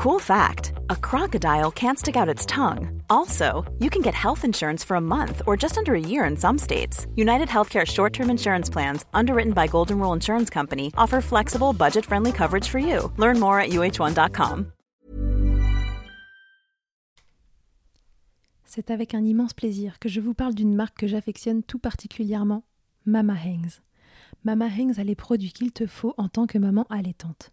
Cool fact a crocodile can't stick out its tongue. Also, you can get health insurance for a month or just under a year in some states. United Healthcare short term insurance plans, underwritten by Golden Rule Insurance Company, offer flexible, budget friendly coverage for you. Learn more at uh1.com. C'est avec un immense plaisir que je vous parle d'une marque que j'affectionne tout particulièrement, Mama Hangs. Mama Hangs a les produits qu'il te faut en tant que maman allaitante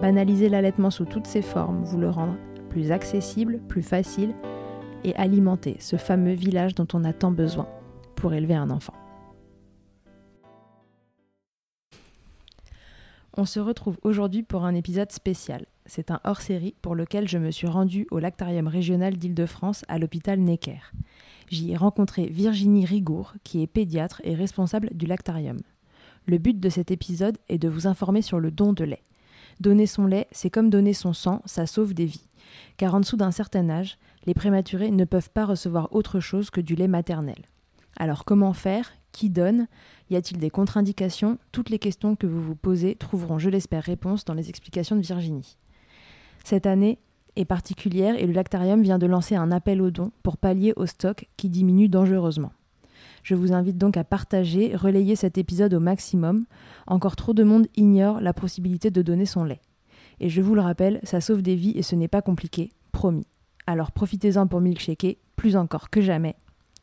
Banaliser l'allaitement sous toutes ses formes, vous le rendre plus accessible, plus facile et alimenter ce fameux village dont on a tant besoin pour élever un enfant. On se retrouve aujourd'hui pour un épisode spécial. C'est un hors-série pour lequel je me suis rendue au lactarium régional d'Île-de-France à l'hôpital Necker. J'y ai rencontré Virginie Rigour, qui est pédiatre et responsable du lactarium. Le but de cet épisode est de vous informer sur le don de lait. Donner son lait, c'est comme donner son sang, ça sauve des vies. Car en dessous d'un certain âge, les prématurés ne peuvent pas recevoir autre chose que du lait maternel. Alors comment faire? Qui donne? Y a-t-il des contre-indications? Toutes les questions que vous vous posez trouveront, je l'espère, réponse dans les explications de Virginie. Cette année est particulière et le Lactarium vient de lancer un appel aux dons pour pallier au stock qui diminue dangereusement. Je vous invite donc à partager, relayer cet épisode au maximum. Encore trop de monde ignore la possibilité de donner son lait. Et je vous le rappelle, ça sauve des vies et ce n'est pas compliqué, promis. Alors profitez-en pour milkshaker, plus encore que jamais.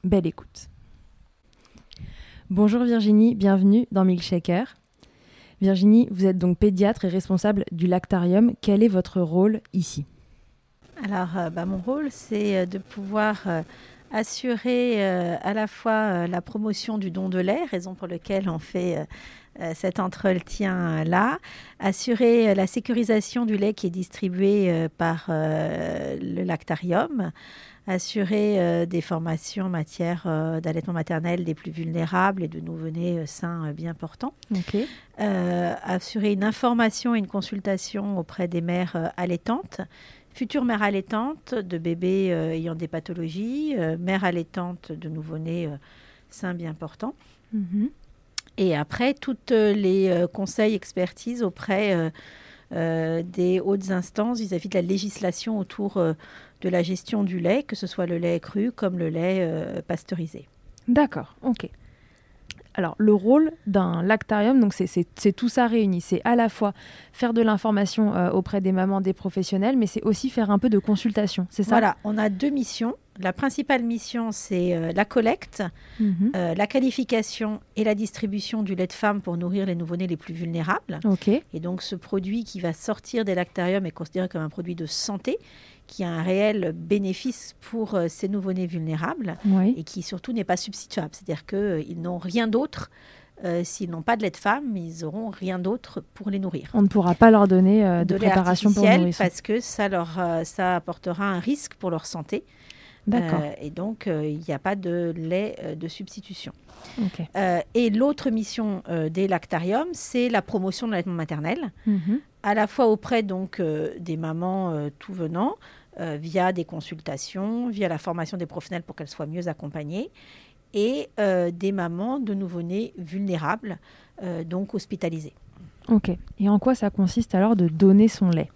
Belle écoute. Bonjour Virginie, bienvenue dans Milkshaker. Virginie, vous êtes donc pédiatre et responsable du lactarium. Quel est votre rôle ici? Alors, euh, bah, mon rôle, c'est euh, de pouvoir euh, assurer euh, à la fois euh, la promotion du don de lait, raison pour laquelle on fait euh, cet entretien-là, assurer la sécurisation du lait qui est distribué par le lactarium, assurer des formations en matière d'allaitement maternel des plus vulnérables et de nouveau-nés sains bien portants, assurer une information et une consultation auprès des mères allaitantes future mère allaitante de bébés euh, ayant des pathologies, euh, mère allaitante de nouveau-nés euh, sains bien portants. Mhm. Et après, toutes les conseils, expertises auprès des hautes instances vis-à-vis de la législation autour de la gestion du lait, que ce soit le lait cru comme le lait pasteurisé. D'accord, ok. Alors, le rôle d'un lactarium, donc c'est tout ça réuni. C'est à la fois faire de l'information euh, auprès des mamans, des professionnels, mais c'est aussi faire un peu de consultation. C'est ça? Voilà, on a deux missions. La principale mission, c'est euh, la collecte, Mhm. euh, la qualification et la distribution du lait de femme pour nourrir les nouveau-nés les plus vulnérables. Et donc ce produit qui va sortir des lactariums est considéré comme un produit de santé qui a un réel bénéfice pour euh, ces nouveau-nés vulnérables Oui. et qui surtout n'est pas substituable. C'est-à-dire qu'ils n'ont rien d'autre. euh, S'ils n'ont pas de lait de femme, ils auront rien d'autre pour les nourrir. On ne pourra pas leur donner euh, de, lait préparation pour nourrissons. parce que ça leur euh, ça apportera un risque pour leur santé. D'accord. Euh, et donc euh, il n'y a pas de lait euh, de substitution. Ok. Euh, et l'autre mission euh, des lactariums, c'est la promotion de l'allaitement maternel. Mhm. à la fois auprès donc euh, des mamans euh, tout venant, euh, via des consultations, via la formation des professionnels pour qu'elles soient mieux accompagnées, et euh, des mamans de nouveau-nés vulnérables, euh, donc hospitalisées. Ok. Et en quoi ça consiste alors de donner son lait?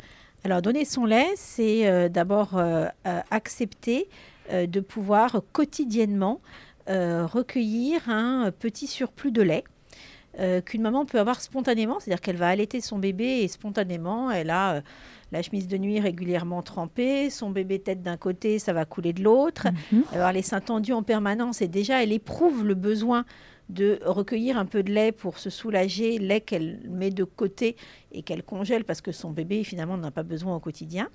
Alors donner son lait, c'est d'abord accepter de pouvoir quotidiennement recueillir un petit surplus de lait. euh, qu'une maman peut avoir spontanément, c'est-à-dire qu'elle va allaiter son bébé et spontanément, elle a la chemise de nuit régulièrement trempée, son bébé tête d'un côté, ça va couler de l'autre, Mhm. avoir les seins tendus en permanence et déjà elle éprouve le besoin de recueillir un peu de lait pour se soulager, lait qu'elle met de côté et qu'elle congèle parce que son bébé finalement n'en a pas besoin au quotidien.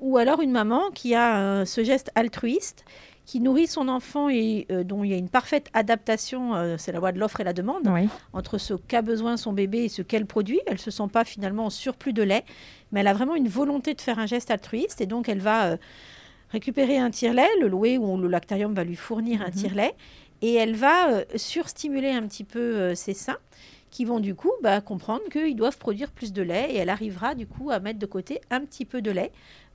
Ou alors une maman qui a euh, ce geste altruiste, qui nourrit son enfant et euh, dont il y a une parfaite adaptation, euh, c'est la loi de l'offre et la demande, Oui. entre ce qu'a besoin son bébé et ce qu'elle produit. Elle ne se sent pas finalement en surplus de lait, mais elle a vraiment une volonté de faire un geste altruiste et donc elle va euh, récupérer un tire-lait, le louer ou le lactarium va lui fournir un Mhm. tire-lait et elle va surstimuler un petit peu ses seins qui vont du coup bah, comprendre qu'ils doivent produire plus de lait et elle arrivera du coup à mettre de côté un petit peu de lait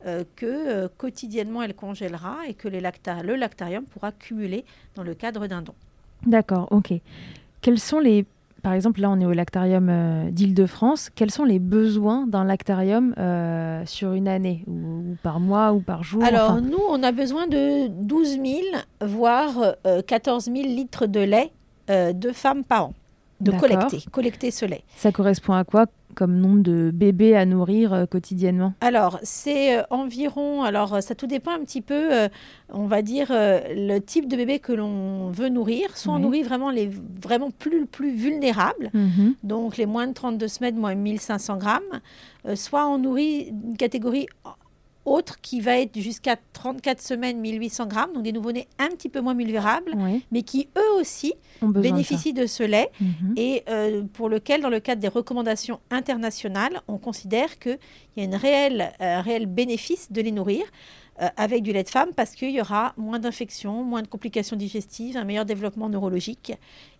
euh, que euh, quotidiennement elle congèlera et que les lacta- le lactarium pourra cumuler dans le cadre d'un don. D'accord. Ok. Quels sont les par exemple, là, on est au lactarium euh, d'Île-de-France. Quels sont les besoins d'un lactarium euh, sur une année, ou, ou par mois, ou par jour Alors, enfin, nous, on a besoin de 12 000, voire euh, 14 000 litres de lait de femmes par an, de collecter, collecter ce lait. Ça correspond à quoi? Comme nombre de bébés à nourrir euh, quotidiennement? Alors, c'est euh, environ, alors ça tout dépend un petit peu, euh, on va dire, le type de bébé que l'on veut nourrir. Soit on nourrit vraiment les vraiment plus, plus vulnérables, Mhm. donc les moins de 32 semaines, moins 1500 grammes, soit on nourrit une catégorie autre qui va être jusqu'à 34 semaines, 1800 grammes, donc des nouveau-nés un petit peu moins vulnérables, Oui, mais qui eux aussi bénéficient de, ce lait. Mhm. et euh, pour lequel, dans le cadre des recommandations internationales, on considère qu'il y a une réelle, euh, un réel bénéfice de les nourrir euh, avec du lait de femme parce qu'il y aura moins d'infections, moins de complications digestives, un meilleur développement neurologique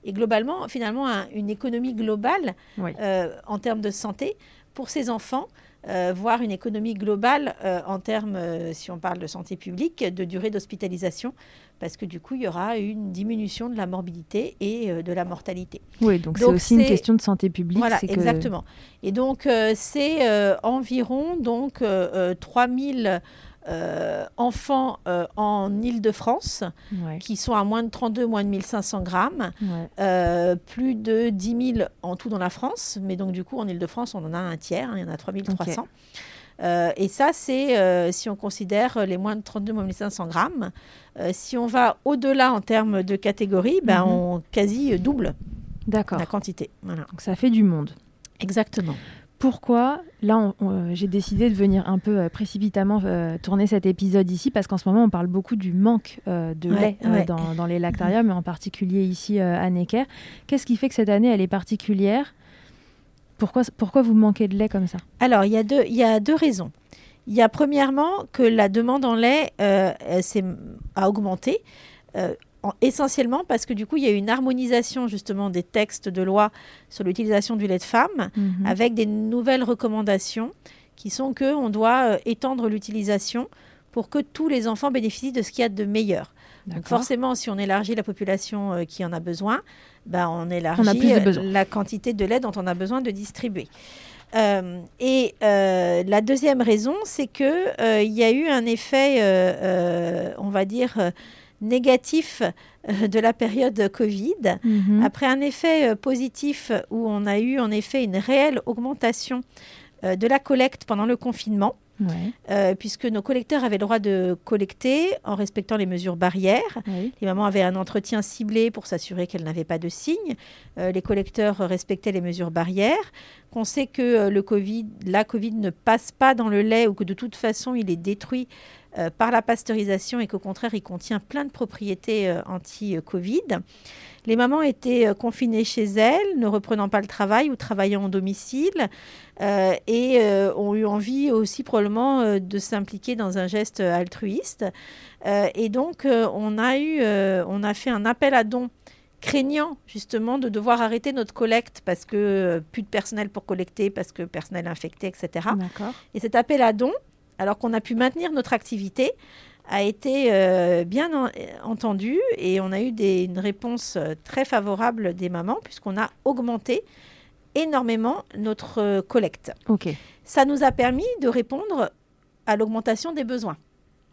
et globalement, finalement, un- une économie globale Oui. euh, en termes de santé pour ces enfants. Euh, voire une économie globale euh, en termes, euh, si on parle de santé publique, de durée d'hospitalisation, parce que du coup, il y aura une diminution de la morbidité et euh, de la mortalité. Oui, donc c'est aussi une question de santé publique. Voilà, que- exactement. Et donc, c'est environ donc, euh, euh, 3000 euh, enfants euh, en Île-de-France Ouais, qui sont à moins de 32, moins de 1500 grammes, ouais. euh, plus de 10 000 en tout dans la France. Mais donc, du coup, en Île-de-France, on en a un tiers, hein, il y en a 3300. Euh, et ça, c'est si on considère les moins de 32, moins de 1500 grammes. Si on va au-delà en termes de catégorie, ben, Mhm. on quasi double la quantité. Voilà. Donc ça fait du monde. Exactement. Pourquoi Là, euh, j'ai décidé de venir un peu euh, précipitamment euh, tourner cet épisode ici parce qu'en ce moment, on parle beaucoup du manque euh, de Ouais, lait ouais. dans, dans les lactariums, et en particulier ici à Necker. Qu'est-ce qui fait que cette année, elle est particulière? Pourquoi, pourquoi vous manquez de lait comme ça? Alors, il y, a deux, il y a deux raisons. Il y a premièrement que la demande en lait a augmenté, en- essentiellement parce que du coup, il y a eu une harmonisation justement des textes de loi sur l'utilisation du lait de femme, Mhm. avec des nouvelles recommandations qui sont que on doit euh, étendre l'utilisation pour que tous les enfants bénéficient de ce qu'il y a de meilleur. Donc forcément, si on élargit la population euh, qui en a besoin, ben, on élargit euh, besoin. la quantité de lait dont on a besoin de distribuer. Euh, et euh, la deuxième raison, c'est que euh, il y a eu un effet, on va dire, négatif euh, de la période Covid. Mhm. Après un effet euh, positif où on a eu en effet une réelle augmentation euh, de la collecte pendant le confinement, euh, puisque nos collecteurs avaient le droit de collecter en respectant les mesures barrières. Les mamans avaient un entretien ciblé pour s'assurer qu'elles n'avaient pas de signes. Euh, les collecteurs respectaient les mesures barrières. Qu'on sait que le COVID, la Covid ne passe pas dans le lait ou que de toute façon il est détruit par la pasteurisation et qu'au contraire il contient plein de propriétés anti-Covid. Les mamans étaient euh, confinées chez elles, ne reprenant pas le travail ou travaillant au domicile, euh, et euh, ont eu envie aussi probablement de s'impliquer dans un geste altruiste. et donc, on, a eu, on a fait un appel à dons craignant justement de devoir arrêter notre collecte parce que plus de personnel pour collecter, parce que personnel infecté, etc. Et cet appel à dons, alors qu'on a pu maintenir notre activité, a été euh, bien entendu et on a eu des, une réponse euh, très favorable des mamans puisqu'on a augmenté énormément notre euh, collecte. Ok. Ça nous a permis de répondre à l'augmentation des besoins.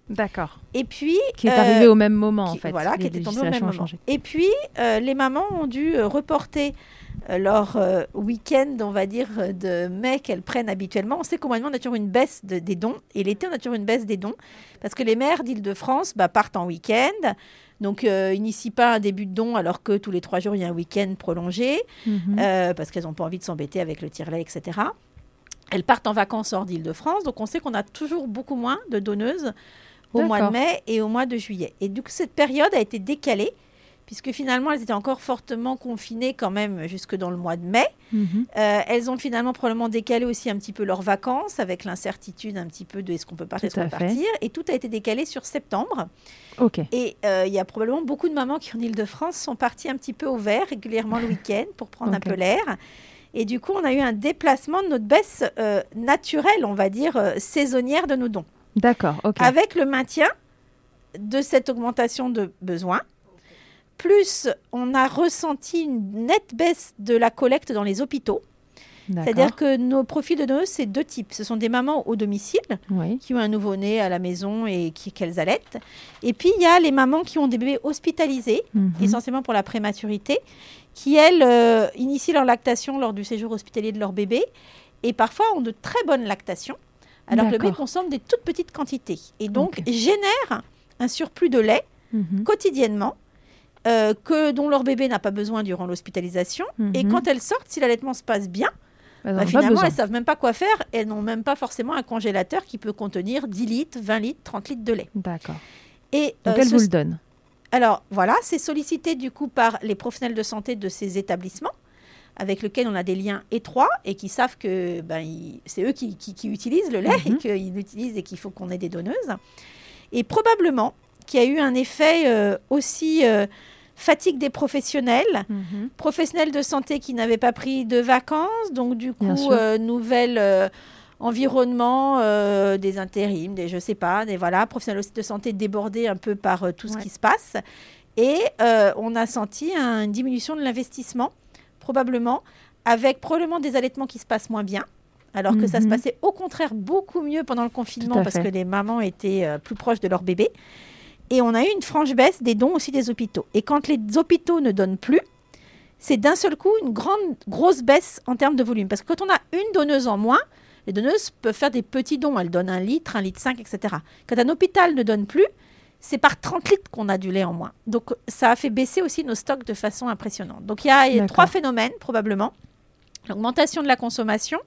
D'accord. Et puis qui est arrivé au même moment en fait. Voilà, qui était tombé au même moment. Et puis les mamans ont dû reporter euh, leur euh, week-end, on va dire, de mai qu'elles prennent habituellement. On sait qu'au mois de mai, on a toujours une baisse des dons. Et l'été, on a toujours une baisse des dons. Parce que les mères d'Île-de-France bah, partent en week-end. Donc, euh, n'initient pas un début de don alors que tous les trois jours, il y a un week-end prolongé. Mhm. parce qu'elles n'ont pas envie de s'embêter avec le tire-lait, etc. Elles partent en vacances hors d'Île-de-France. Donc, on sait qu'on a toujours beaucoup moins de donneuses au mois de mai et au mois de juillet. Et donc, cette période a été décalée puisque finalement elles étaient encore fortement confinées quand même jusque dans le mois de mai. Mhm. Euh, elles ont finalement probablement décalé aussi un petit peu leurs vacances avec l'incertitude un petit peu de est-ce qu'on peut partir, est-ce qu'on peut partir. Et tout a été décalé sur septembre. Ok. Et euh, il y a probablement beaucoup de mamans qui en Ile-de-France sont parties un petit peu au vert régulièrement le week-end pour prendre un peu l'air. Et du coup, on a eu un déplacement de notre baisse euh, naturelle, on va dire, saisonnière de nos dons. D'accord, ok. Avec le maintien de cette augmentation de besoins plus on a ressenti une nette baisse de la collecte dans les hôpitaux. C'est-à-dire que nos profils de donneuses, c'est deux types. Ce sont des mamans au domicile qui ont un nouveau-né à la maison et qu'elles allaitent. Et puis, il y a les mamans qui ont des bébés hospitalisés, mhm. essentiellement pour la prématurité, qui, elles, euh, initient leur lactation lors du séjour hospitalier de leur bébé et parfois ont de très bonnes lactations, alors que le bébé consomme des toutes petites quantités. Et donc, génère un surplus de lait mhm. quotidiennement euh, que, dont leur bébé n'a pas besoin durant l'hospitalisation. Et mhm. quand elles sortent, si l'allaitement se passe bien, bah, finalement, elles ne savent même pas quoi faire. Elles n'ont même pas forcément un congélateur qui peut contenir 10 litres, 20 litres, 30 litres de lait. D'accord. Et Donc, euh, elles vous le donnent Alors, voilà, c'est sollicité du coup par les professionnels de santé de ces établissements avec lesquels on a des liens étroits et qui savent que ben, c'est eux qui, utilisent le lait et mhm. qu'ils l'utilisent et qu'il faut qu'on ait des donneuses. Et probablement qu'il y a eu un effet euh, aussi fatigue des professionnels, mhm. professionnels de santé qui n'avaient pas pris de vacances, donc du coup, euh, nouvel euh, environnement euh, des intérims, des je sais pas, des voilà, professionnels de santé débordés un peu par tout ce qui se passe. Et on a senti une diminution de l'investissement, probablement, avec probablement des allaitements qui se passent moins bien. Alors que ça se mhm. passait au contraire beaucoup mieux pendant le confinement parce que les mamans étaient plus proches de leur bébé. Et on a eu une franche baisse des dons aussi des hôpitaux. Et quand les hôpitaux ne donnent plus, c'est d'un seul coup une grande, grosse baisse en termes de volume. Parce que quand on a une donneuse en moins, les donneuses peuvent faire des petits dons. Elles donnent un litre, un litre 5, etc. Quand un hôpital ne donne plus, c'est par 30 litres qu'on a du lait en moins. Donc ça a fait baisser aussi nos stocks de façon impressionnante. Donc il y a, trois phénomènes probablement. L'augmentation de la consommation,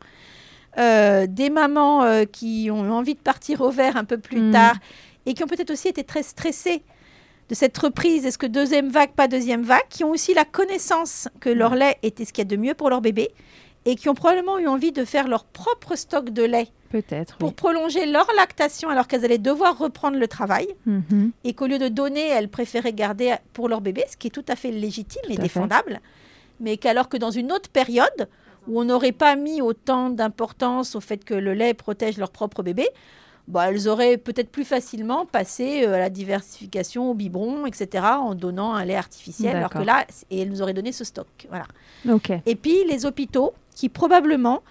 euh, des mamans euh, qui ont envie de partir au vert un peu plus mmh. tard et qui ont peut-être aussi été très stressés de cette reprise, est-ce que deuxième vague, pas deuxième vague, qui ont aussi la connaissance que leur lait était ce qu'il y a de mieux pour leur bébé et qui ont probablement eu envie de faire leur propre stock de lait. Peut-être. Pour prolonger leur lactation alors qu'elles allaient devoir reprendre le travail mhm. et qu'au lieu de donner, elles préféraient garder pour leur bébé, ce qui est tout à fait légitime et défendable. Mais qu'alors que dans une autre période où on n'aurait pas mis autant d'importance au fait que le lait protège leur propre bébé, bah, elles auraient peut-être plus facilement passé euh, à la diversification au biberon, etc., en donnant un lait artificiel, alors que là, et elles nous auraient donné ce stock. Voilà. Et puis les hôpitaux, qui probablement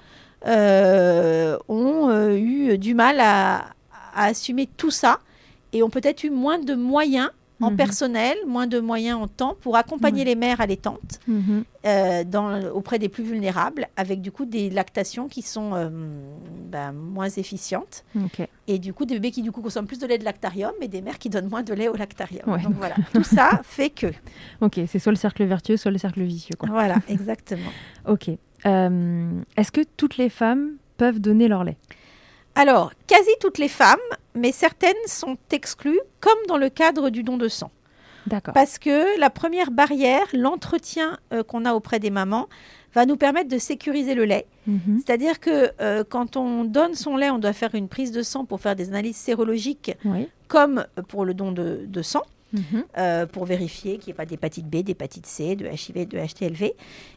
ont euh, eu du mal à, assumer tout ça et ont peut-être eu moins de moyens en Mhm. personnel, moins de moyens en temps pour accompagner les mères allaitantes Mhm. euh, dans, auprès des plus vulnérables, avec du coup des lactations qui sont euh, ben, moins efficientes. Et du coup, des bébés qui du coup consomment plus de lait de lactarium et des mères qui donnent moins de lait au lactarium. Ouais. Donc voilà, tout ça fait que. Ok, c'est soit le cercle vertueux, soit le cercle vicieux. Quoi. Voilà, exactement. Ok. Euh, Est-ce que toutes les femmes peuvent donner leur lait? Alors, quasi toutes les femmes, mais certaines sont exclues, comme dans le cadre du don de sang. D'accord. Parce que la première barrière, l'entretien euh, qu'on a auprès des mamans, va nous permettre de sécuriser le lait. Mhm. C'est-à-dire que euh, quand on donne son lait, on doit faire une prise de sang pour faire des analyses sérologiques, Oui. comme pour le don de, de sang, Mhm. euh, pour vérifier qu'il n'y ait pas d'hépatite B, d'hépatite C, de HIV, de HTLV.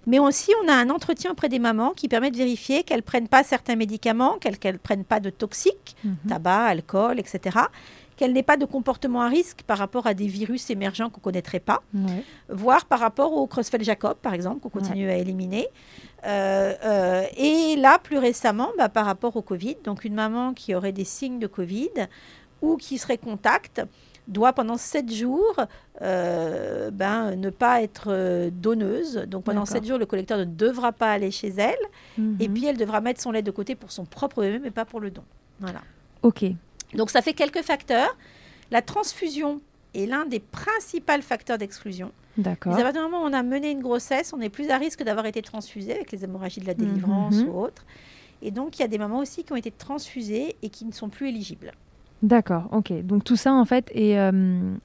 Mais aussi, on a un entretien auprès des mamans qui permet de vérifier qu'elles ne prennent pas certains médicaments, qu'elles ne prennent pas de toxiques, Mhm. tabac, alcool, etc. Qu'elles n'aient pas de comportement à risque par rapport à des virus émergents qu'on ne connaîtrait pas Ouais. voire par rapport au Creutzfeldt-Jacob, par exemple, qu'on continue à éliminer. Euh, euh, et là, plus récemment, bah, par rapport au Covid, donc une maman qui aurait des signes de Covid ou qui serait contact doit pendant sept jours euh, ben, ne pas être euh, donneuse. Donc pendant sept jours, le collecteur ne devra pas aller chez elle. Et Mhm. puis, elle devra mettre son lait de côté pour son propre bébé, mais pas pour le don. Voilà. Ok. Donc ça fait quelques facteurs. La transfusion est l'un des principaux facteurs d'exclusion. D'accord. À partir du moment où on a mené une grossesse, on est plus à risque d'avoir été transfusé avec les hémorragies de la délivrance Mhm. ou autre. Et donc, il y a des mamans aussi qui ont été transfusées et qui ne sont plus éligibles. D'accord. Ok. Donc tout ça en fait, et euh,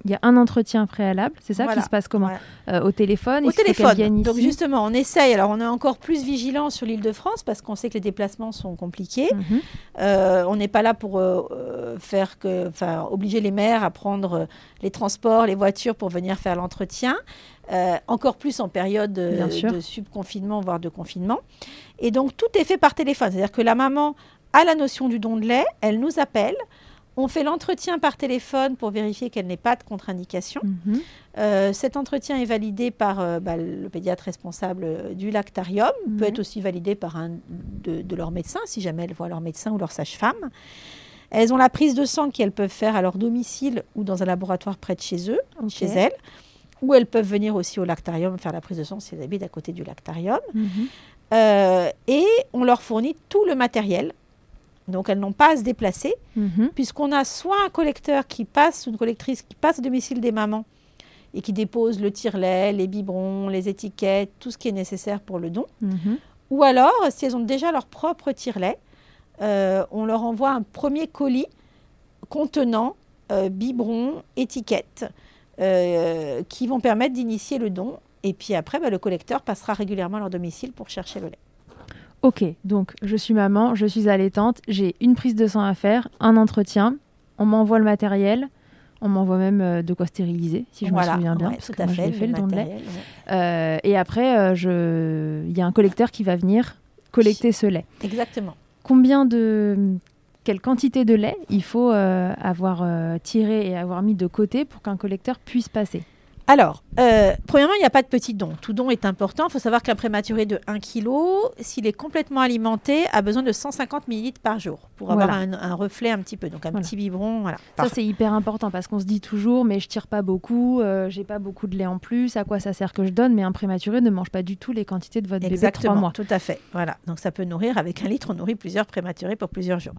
il y a un entretien préalable. C'est ça Voilà. qui se passe comment Voilà. Euh, Au téléphone. Au téléphone. Donc, justement, on essaye. Alors, on est encore plus vigilant sur l'île de France parce qu'on sait que les déplacements sont compliqués. Mhm. Euh, on n'est pas là pour faire que, enfin, obliger les mères à prendre les transports, les voitures pour venir faire l'entretien. Encore plus en période de subconfinement, voire de confinement. Et donc, tout est fait par téléphone. C'est-à-dire que la maman a la notion du don de lait, elle nous appelle. On fait l'entretien par téléphone pour vérifier qu'elle n'ait pas de contre-indication. Mhm. Euh, cet entretien est validé par euh, bah, le pédiatre responsable euh, du lactarium, peut être aussi validé par un de, de leurs médecins, si jamais elles voient leur médecin ou leur sage-femme. Elles ont la prise de sang qu'elles peuvent faire à leur domicile ou dans un laboratoire près de chez eux, chez elles, ou elles peuvent venir aussi au lactarium faire la prise de sang si elles habitent à côté du lactarium. Mhm. Euh, et on leur fournit tout le matériel. Donc elles n'ont pas à se déplacer Mhm. puisqu'on a soit un collecteur qui passe, une collectrice qui passe au domicile des mamans et qui dépose le tire-lait, les biberons, les étiquettes, tout ce qui est nécessaire pour le don. Mhm. Ou alors, si elles ont déjà leur propre tire-lait, euh, on leur envoie un premier colis contenant euh, biberons, étiquettes, euh, qui vont permettre d'initier le don. Et puis après, bah, le collecteur passera régulièrement à leur domicile pour chercher le lait. Ok, donc je suis maman, je suis allaitante, j'ai une prise de sang à faire, un entretien, on m'envoie le matériel, on m'envoie même euh, de quoi stériliser, si je me souviens bien, ouais, parce que moi je fait, fait le don de lait. ouais. Euh, et après, euh, je... il y a un collecteur qui va venir collecter ce lait. Exactement. Combien de... Quelle quantité de lait il faut euh, avoir tiré et avoir mis de côté pour qu'un collecteur puisse passer? Alors, euh, premièrement, il n'y a pas de petit don. Tout don est important. Il faut savoir qu'un prématuré de 1 kg, s'il est complètement alimenté, a besoin de 150 ml par jour pour avoir Voilà. un, un reflet un petit peu. Donc un Voilà. petit biberon. Voilà. Ça, c'est hyper important parce qu'on se dit toujours, mais je tire pas beaucoup, euh, j'ai pas beaucoup de lait en plus, à quoi ça sert que je donne? Mais un prématuré ne mange pas du tout les quantités de votre bébé Exactement, 3 mois. tout à fait. Voilà. Donc ça peut nourrir, avec un litre, on nourrit plusieurs prématurés pour plusieurs jours.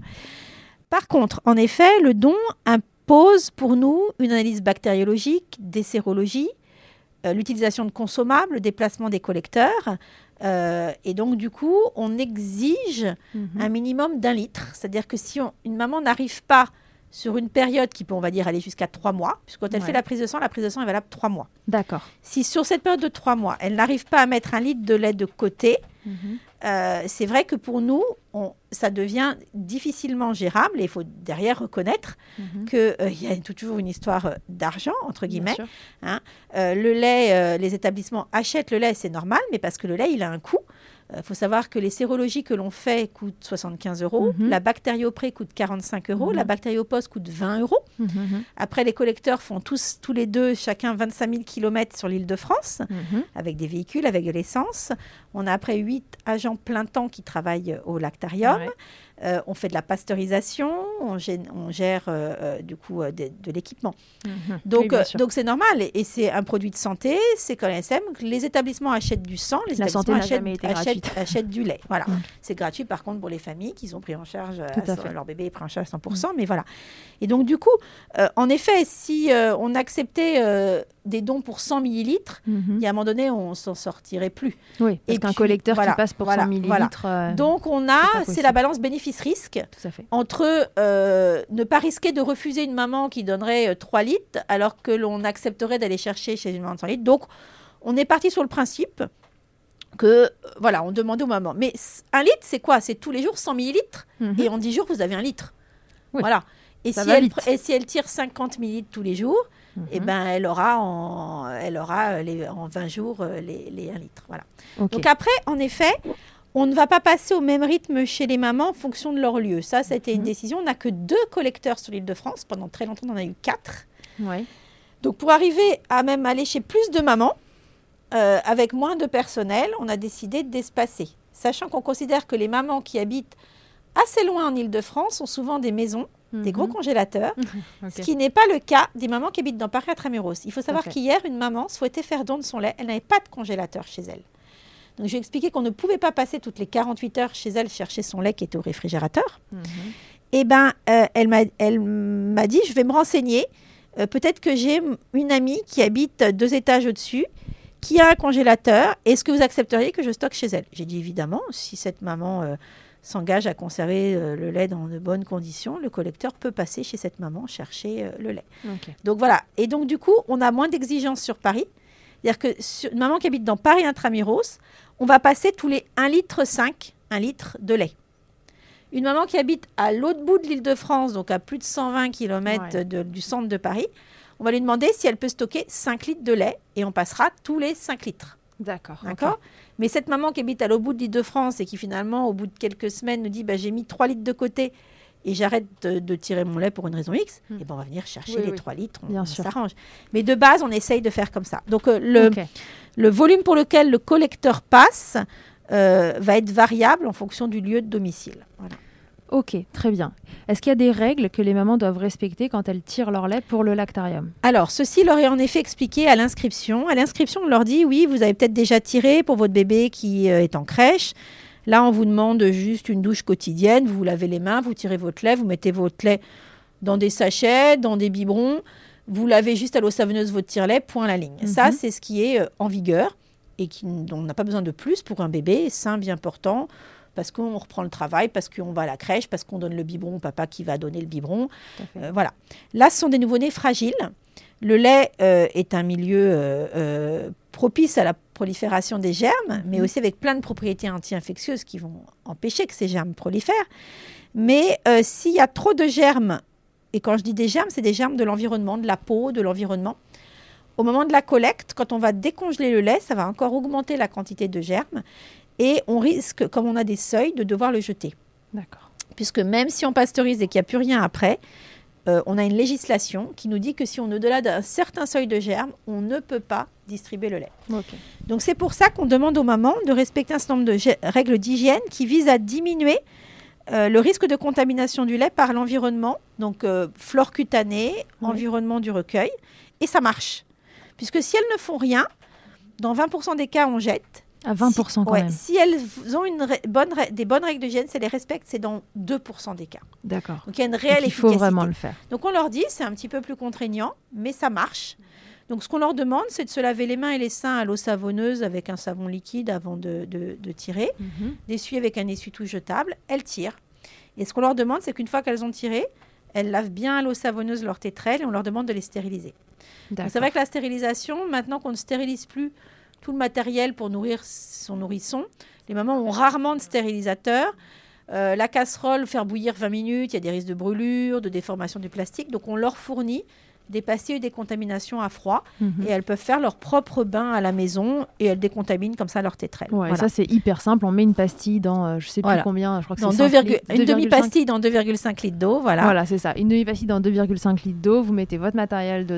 Par contre, en effet, le don impose pour nous une analyse bactériologique, des sérologies, euh, l'utilisation de consommables, le déplacement des collecteurs. Euh, et donc, du coup, on exige Mhm. un minimum d'un litre. C'est-à-dire que si on- une maman n'arrive pas sur une période qui peut, on va dire, aller jusqu'à trois mois, puisque quand elle Ouais. fait la prise de sang, la prise de sang est valable trois mois. D'accord. Si sur cette période de trois mois, elle n'arrive pas à mettre un litre de lait de côté, Mhm. Euh, c'est vrai que pour nous, on- ça devient difficilement gérable et il faut derrière reconnaître Mhm. qu'il y a toujours une histoire euh, d'argent, entre guillemets. Euh, le lait, euh, les établissements achètent le lait, c'est normal, mais parce que le lait, il a un coût. Il faut savoir que les sérologies que l'on fait coûtent 75 euros, Mhm. la bactériopré coûte 45 euros, Mhm. la bactériopost coûte 20 euros. Mhm. Après, les collecteurs font tous, tous les deux, chacun 25 000 km sur l'île de France, Mhm. avec des véhicules, avec de l'essence. On a après 8 agents plein temps qui travaillent au lactarium. Ouais. Euh, on fait de la pasteurisation, on gère, on gère euh, euh, du coup de, de l'équipement. Mhm. Donc, c'est normal et, et c'est un produit de santé. C'est comme l'ASM. Les établissements achètent du sang, les La santé établissements n'a achètent, du lait. Voilà. Mm. C'est gratuit par contre pour les familles qui ont pris en charge à leur bébé est pris en charge à 100%. Mais voilà. Et donc du coup, en effet, si on acceptait des dons pour 100 millilitres, il y a un moment donné, on s'en sortirait plus. Oui, parce Et qu'un collecteur voilà, qui passe pour voilà, 100 millilitres. voilà. euh, Donc on a, c'est la balance bénéfice-risque à entre euh, ne pas risquer de refuser une maman qui donnerait euh, 3 litres alors que l'on accepterait d'aller chercher chez une maman de 100 litres. Donc, on est parti sur le principe que, euh, voilà, on demandait aux mamans. Mais un litre, c'est quoi? C'est tous les jours 100 millilitres Mhm. et en 10 jours, vous avez un litre. Oui. Voilà. Si, elle, et si elle tire 50 millilitres tous les jours, eh Mhm. ben, elle aura, en, elle aura euh, les, en 20 jours euh, les, les 1 litre. Voilà. Donc après, en effet, on ne va pas passer au même rythme chez les mamans en fonction de leur lieu. Ça, ça a été une Mhm. décision. On n'a que deux collecteurs sur l'île de France. Pendant très longtemps, on en a eu quatre. Ouais. Donc pour arriver à même aller chez plus de mamans, euh, avec moins de personnel, on a décidé d'espacer. Sachant qu'on considère que les mamans qui habitent assez loin en île de France ont souvent des maisons, des gros Mhm. congélateurs, ce qui n'est pas le cas des mamans qui habitent dans Paris Intramuros. Il faut savoir qu'hier, une maman souhaitait faire don de son lait. Elle n'avait pas de congélateur chez elle. Donc, je lui ai expliqué qu'on ne pouvait pas passer toutes les 48 heures chez elle chercher son lait qui était au réfrigérateur. Mhm. Eh bien, elle m'a elle m'a dit, je vais me renseigner. Euh, Peut-être que j'ai une amie qui habite deux étages au-dessus, qui a un congélateur. Est-ce que vous accepteriez que je stocke chez elle? J'ai dit évidemment, si cette maman euh, s'engage à conserver euh, le lait dans de bonnes conditions, le collecteur peut passer chez cette maman chercher euh, le lait. Donc voilà. Et donc du coup, on a moins d'exigences sur Paris. C'est-à-dire que sur une maman qui habite dans Paris intramuros, on va passer tous les 1 litre 5, 1 litre de lait. Une maman qui habite à l'autre bout de l'île de France, donc à plus de 120 km Ouais. du centre de Paris, on va lui demander si elle peut stocker 5 litres de lait et on passera tous les 5 litres. D'accord. D'accord Mais cette maman qui habite à l'autre bout de l'île de France et qui finalement, au bout de quelques semaines, nous dit bah, j'ai mis 3 litres de côté et j'arrête de, de tirer mon lait pour une raison X, Hmm. et ben on va venir chercher Oui, les oui. 3 litres, on, s'arrange. Mais de base, on essaye de faire comme ça. Donc euh, le, le volume pour lequel le collecteur passe euh, va être variable en fonction du lieu de domicile. Voilà. Ok, très bien. Est-ce qu'il y a des règles que les mamans doivent respecter quand elles tirent leur lait pour le lactarium? Alors, ceci leur est en effet expliqué à l'inscription. À l'inscription, on leur dit oui, vous avez peut-être déjà tiré pour votre bébé qui euh, est en crèche. Là, on vous demande juste une douche quotidienne. Vous vous lavez les mains, vous tirez votre lait, vous mettez votre lait dans des sachets, dans des biberons. Vous lavez juste à l'eau savonneuse votre tire-lait, point la ligne. Ça, Mhm. c'est ce qui est euh, en vigueur et qui, dont on n'a pas besoin de plus pour un bébé sain, bien portant, parce qu'on reprend le travail, parce qu'on va à la crèche, parce qu'on donne le biberon au papa qui va donner le biberon. Euh, voilà. Là, ce sont des nouveau-nés fragiles. Le lait euh, est un milieu euh, propice à la prolifération des germes, mais aussi avec plein de propriétés anti-infectieuses qui vont empêcher que ces germes prolifèrent. Mais s'il y a trop de germes, et quand je dis des germes, c'est des germes de l'environnement, de la peau, de l'environnement, au moment de la collecte, quand on va décongeler le lait, ça va encore augmenter la quantité de germes et on risque, comme on a des seuils, de devoir le jeter D'accord. puisque même si on pasteurise et qu'il n'y a plus rien après, euh, on a une législation qui nous dit que si on est au-delà d'un certain seuil de germes, on ne peut pas distribuer le lait. Donc c'est pour ça qu'on demande aux mamans de respecter un certain nombre de règles d'hygiène qui visent à diminuer euh, le risque de contamination du lait par l'environnement, donc euh, flore cutanée, Oui. environnement du recueil, et ça marche. Puisque si elles ne font rien, dans 20% des cas, on jette. À 20% Si- quand ouais, même. Si elles ont une bonne des bonnes règles d'hygiène, c'est les respectent, c'est dans 2% des cas. D'accord. Donc il y a une réelle il faut efficacité. vraiment le faire. Donc on leur dit, c'est un petit peu plus contraignant, mais ça marche. Donc ce qu'on leur demande, c'est de se laver les mains et les seins à l'eau savonneuse avec un savon liquide avant de, de- de tirer, d'essuyer avec un essuie-tout jetable. Elles tirent. Et ce qu'on leur demande, c'est qu'une fois qu'elles ont tiré, elles lavent bien à l'eau savonneuse leurs tétrelles et on leur demande de les stériliser. C'est vrai que la stérilisation, maintenant qu'on ne stérilise plus tout le matériel pour nourrir son nourrisson, les mamans ont rarement de stérilisateur. Euh, la casserole, faire bouillir 20 minutes, il y a des risques de brûlure, de déformation du plastique. Donc on leur fournit des pastilles des contaminations à froid Mhm. et elles peuvent faire leur propre bain à la maison et elles décontaminent comme ça leur tétrelle. Ouais, Voilà. ça c'est hyper simple. On met une pastille dans, euh, je sais plus Voilà. combien, je crois que c'est 2, 5 litres, une 2,5 demi-pastille dans 2,5 litres d'eau. Voilà. Voilà, c'est ça. Une demi-pastille dans 2,5 litres d'eau. Vous mettez votre matériel de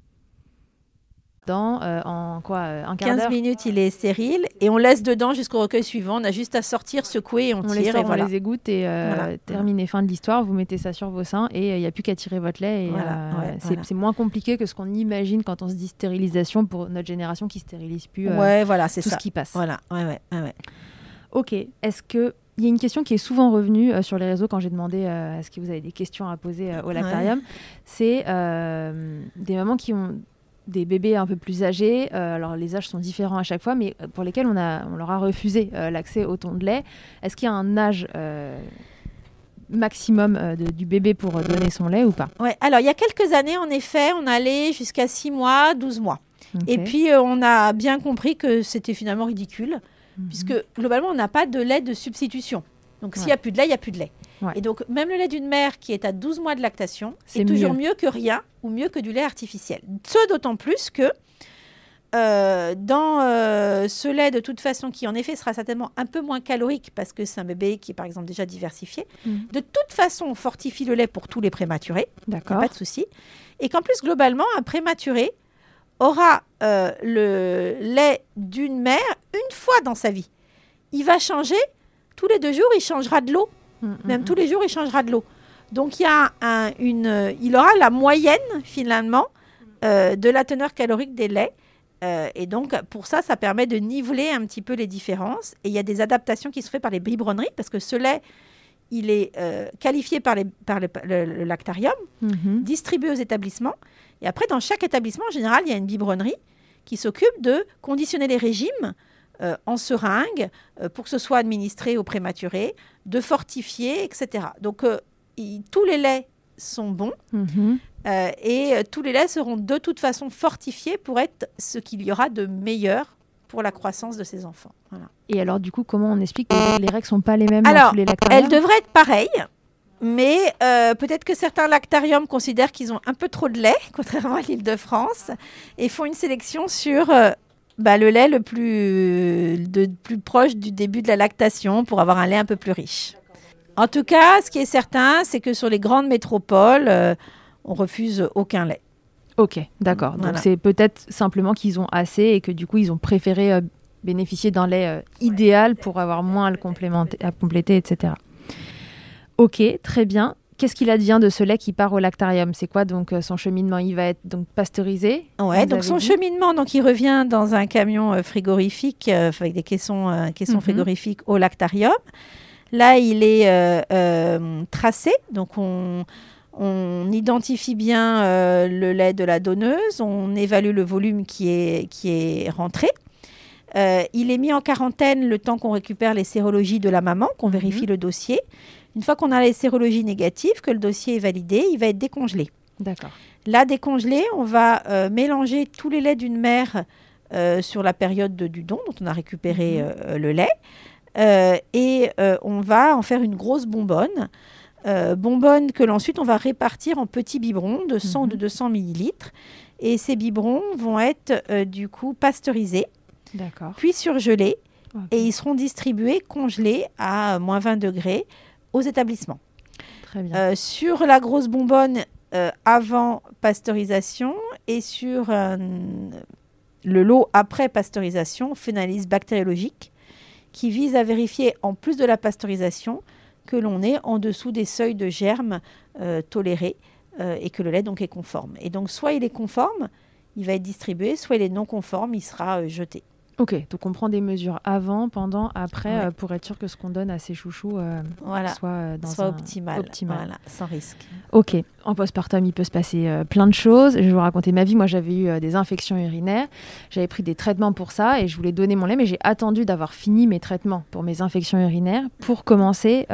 Dans euh, en quoi euh, un quart 15 d'heure minutes, il est stérile et on laisse dedans jusqu'au recueil suivant. On a juste à sortir, secouer et on, on tire. les sort et voilà. les égouttes et euh, Voilà. terminé, fin de l'histoire, vous mettez ça sur vos seins et il n'y a plus qu'à tirer votre lait. et, Voilà, euh, ouais, c'est moins compliqué que ce qu'on imagine quand on se dit stérilisation pour notre génération qui stérilise plus euh, Ouais, voilà, c'est tout ça. ce qui passe. Voilà, ouais, ouais. Ok, est-ce que il y a une question qui est souvent revenue euh, sur les réseaux quand j'ai demandé euh, est-ce que vous avez des questions à poser euh, au lactarium C'est euh, des mamans qui ont des bébés un peu plus âgés, euh, alors les âges sont différents à chaque fois, mais euh, pour lesquels on, a, on leur a refusé euh, l'accès au ton de lait. Est-ce qu'il y a un âge euh, maximum de- du bébé pour donner son lait ou pas? Ouais, Alors, il y a quelques années, en effet, on allait jusqu'à 6 mois, 12 mois. Et puis, on a bien compris que c'était finalement ridicule, Mhm. puisque globalement, on n'a pas de lait de substitution. Donc, s'il n'y Ouais. a plus de lait, il n'y a plus de lait. Ouais. Et donc, même le lait d'une mère qui est à 12 mois de lactation, C'est toujours mieux. que rien ou mieux que du lait artificiel. Ce d'autant plus que euh, dans euh, ce lait, de toute façon, qui en effet sera certainement un peu moins calorique parce que c'est un bébé qui est par exemple déjà diversifié, Mhm. de toute façon, on fortifie le lait pour tous les prématurés. D'accord. pas de souci. Et qu'en plus, globalement, un prématuré aura euh, le lait d'une mère une fois dans sa vie. Il va changer tous les deux jours, il changera de l'eau. Mhm, Même mhm. tous les jours, il changera de l'eau. Donc, il, y a un- une, il aura la moyenne, finalement, euh, de la teneur calorique des laits. Euh, et donc, pour ça, ça permet de niveler un petit peu les différences. Et il y a des adaptations qui se font par les biberonneries, parce que ce lait, il est euh, qualifié par, les, par le- le- le lactarium Mhm. distribué aux établissements. Et après, dans chaque établissement, en général, il y a une biberonnerie qui s'occupe de conditionner les régimes euh, en seringue euh, pour que ce soit administré aux prématurés, de fortifier, etc. Donc, euh, tous les laits sont bons Mhm. et tous les laits seront de toute façon fortifiés pour être ce qu'il y aura de meilleur pour la croissance de ces enfants. Voilà. Et alors, du coup, comment on explique que les règles sont pas les mêmes dans Alors, tous les lactariums Elles devraient être pareilles, mais euh, peut-être que certains lactariums considèrent qu'ils ont un peu trop de lait, contrairement à l'île de France, et font une sélection sur euh, bah, le lait le plus, de, plus proche du début de la lactation pour avoir un lait un peu plus riche. En tout cas, ce qui est certain, c'est que sur les grandes métropoles, euh, on refuse aucun lait. Ok, d'accord. Donc Voilà. c'est peut-être simplement qu'ils ont assez et que du coup ils ont préféré euh, bénéficier d'un lait euh, idéal pour avoir moins à le complémenter, à compléter, etc. Ok, très bien. Qu'est-ce qu'il advient de ce lait qui part au lactarium? C'est quoi donc euh, son cheminement? Il va être donc pasteurisé Ouais, donc son dit? cheminement, donc il revient dans un camion euh, frigorifique euh, avec des caissons, euh, caissons Mhm. frigorifiques au lactarium. Là, il est euh, tracé, donc on, on identifie bien le lait de la donneuse, on évalue le volume qui est, qui est rentré. Euh, il est mis en quarantaine le temps qu'on récupère les sérologies de la maman, qu'on vérifie le dossier. Une fois qu'on a les sérologies négatives, que le dossier est validé, il va être décongelé. D'accord. Là, décongelé, on va euh, mélanger tous les laits d'une mère euh, sur la période de- du don dont on a récupéré Mhm. le lait. Et on va en faire une grosse bonbonne. Bonbonne que l'ensuite on va répartir en petits biberons de 100 ou de Mhm. 200 millilitres. Et ces biberons vont être du coup pasteurisés. Puis surgelés, et ils seront distribués congelés à moins 20 degrés aux établissements. Très bien. Euh, sur la grosse bonbonne euh, avant pasteurisation et sur euh, le lot après pasteurisation, on fait une analyse bactériologique qui vise à vérifier, en plus de la pasteurisation, que l'on est en dessous des seuils de germes tolérés et que le lait donc est conforme. Et donc soit il est conforme, il va être distribué, soit il est non conforme, il sera jeté. Ok, donc on prend des mesures avant, pendant, après, Ouais. euh, pour être sûr que ce qu'on donne à ces chouchous euh, Voilà. soit euh, dans soit un optimal, optimal. Voilà, sans risque. Ok, en postpartum, il peut se passer plein de choses. Je vais vous raconter ma vie. Moi, j'avais eu des infections urinaires. J'avais pris des traitements pour ça et je voulais donner mon lait, mais j'ai attendu d'avoir fini mes traitements pour mes infections urinaires pour commencer